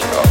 Rise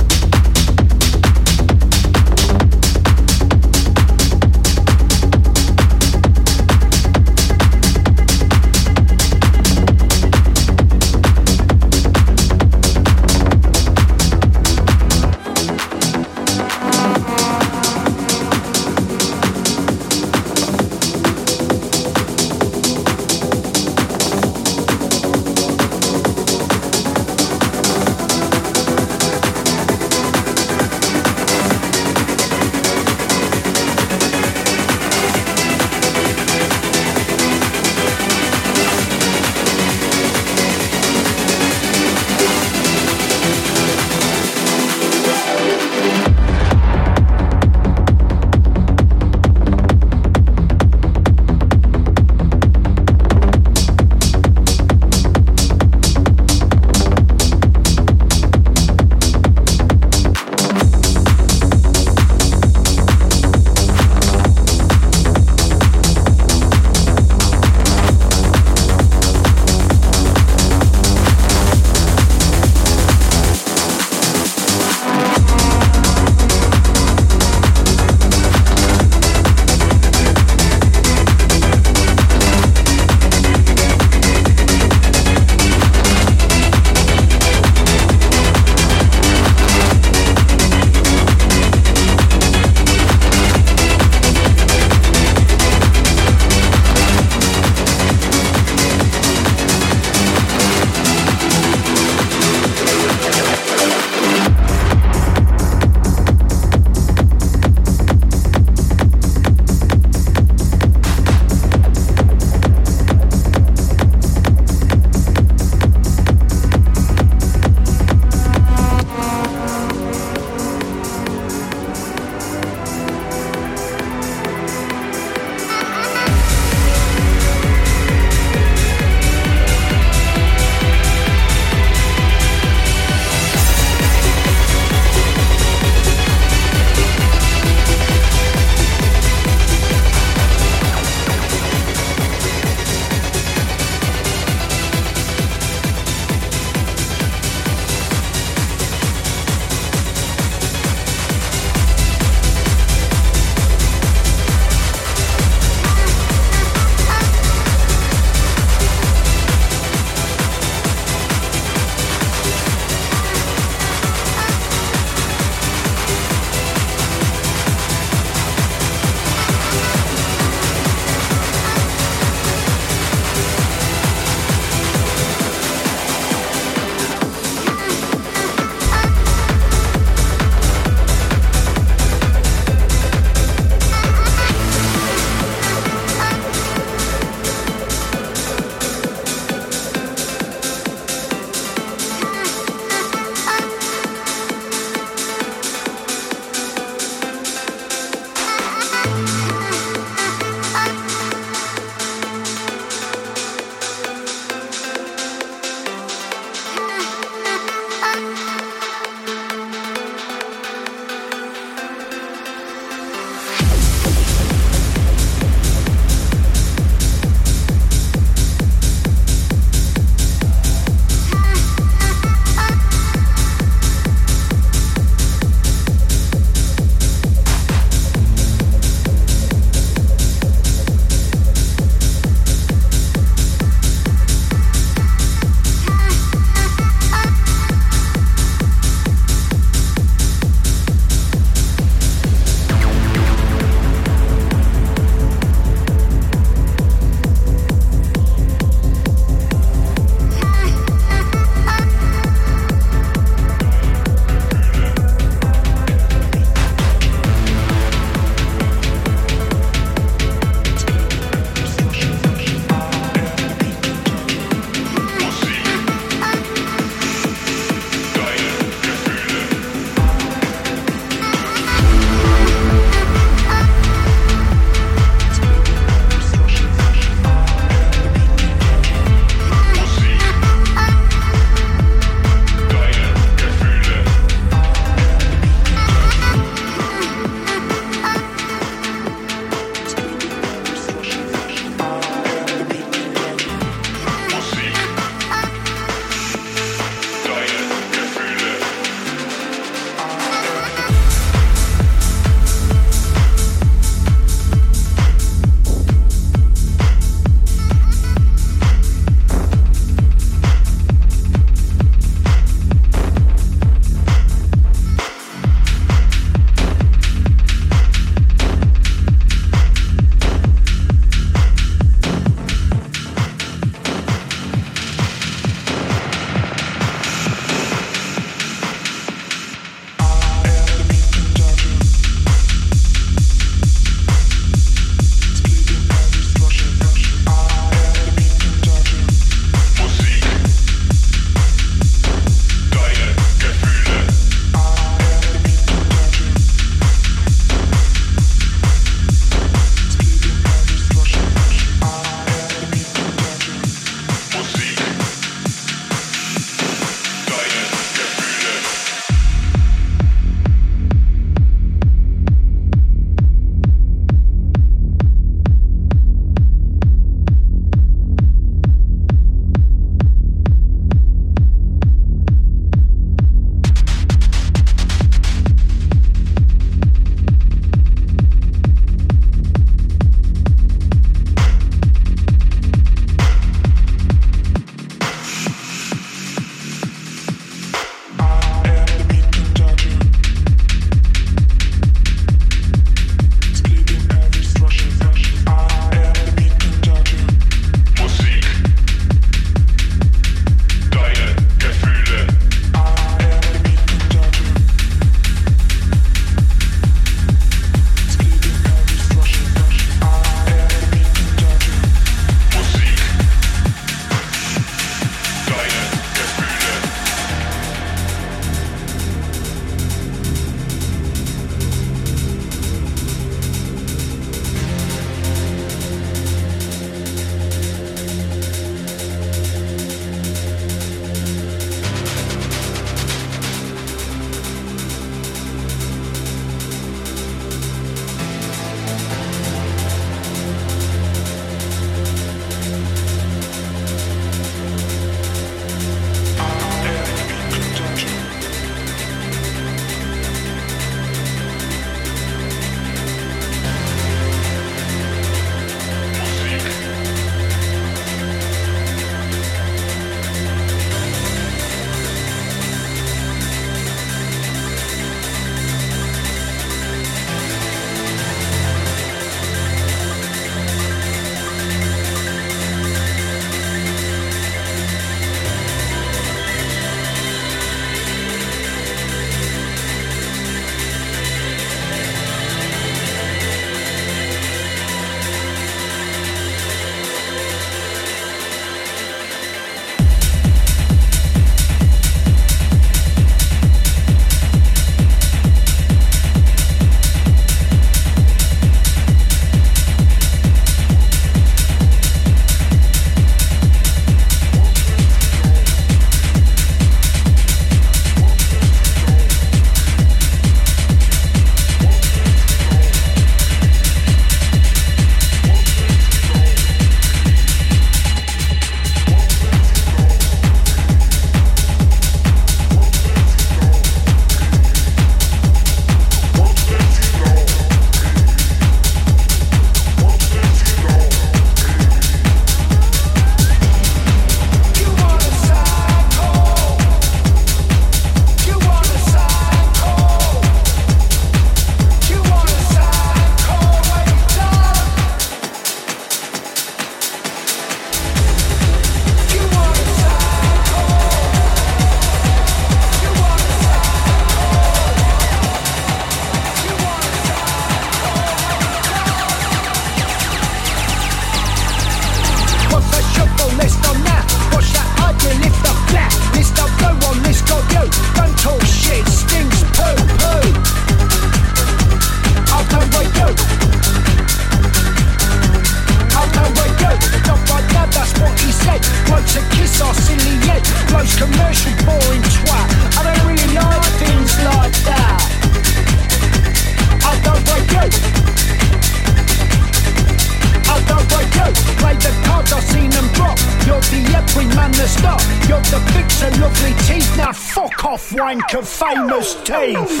teeth.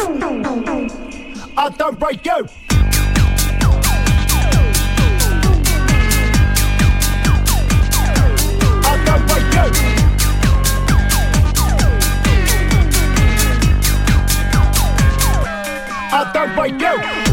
I don't break you. I don't break you. I don't break you.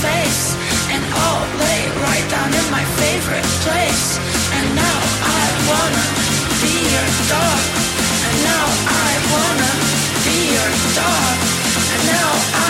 face And all lay right down in my favorite place. And now I wanna be your dog. And now I wanna be your dog. And now I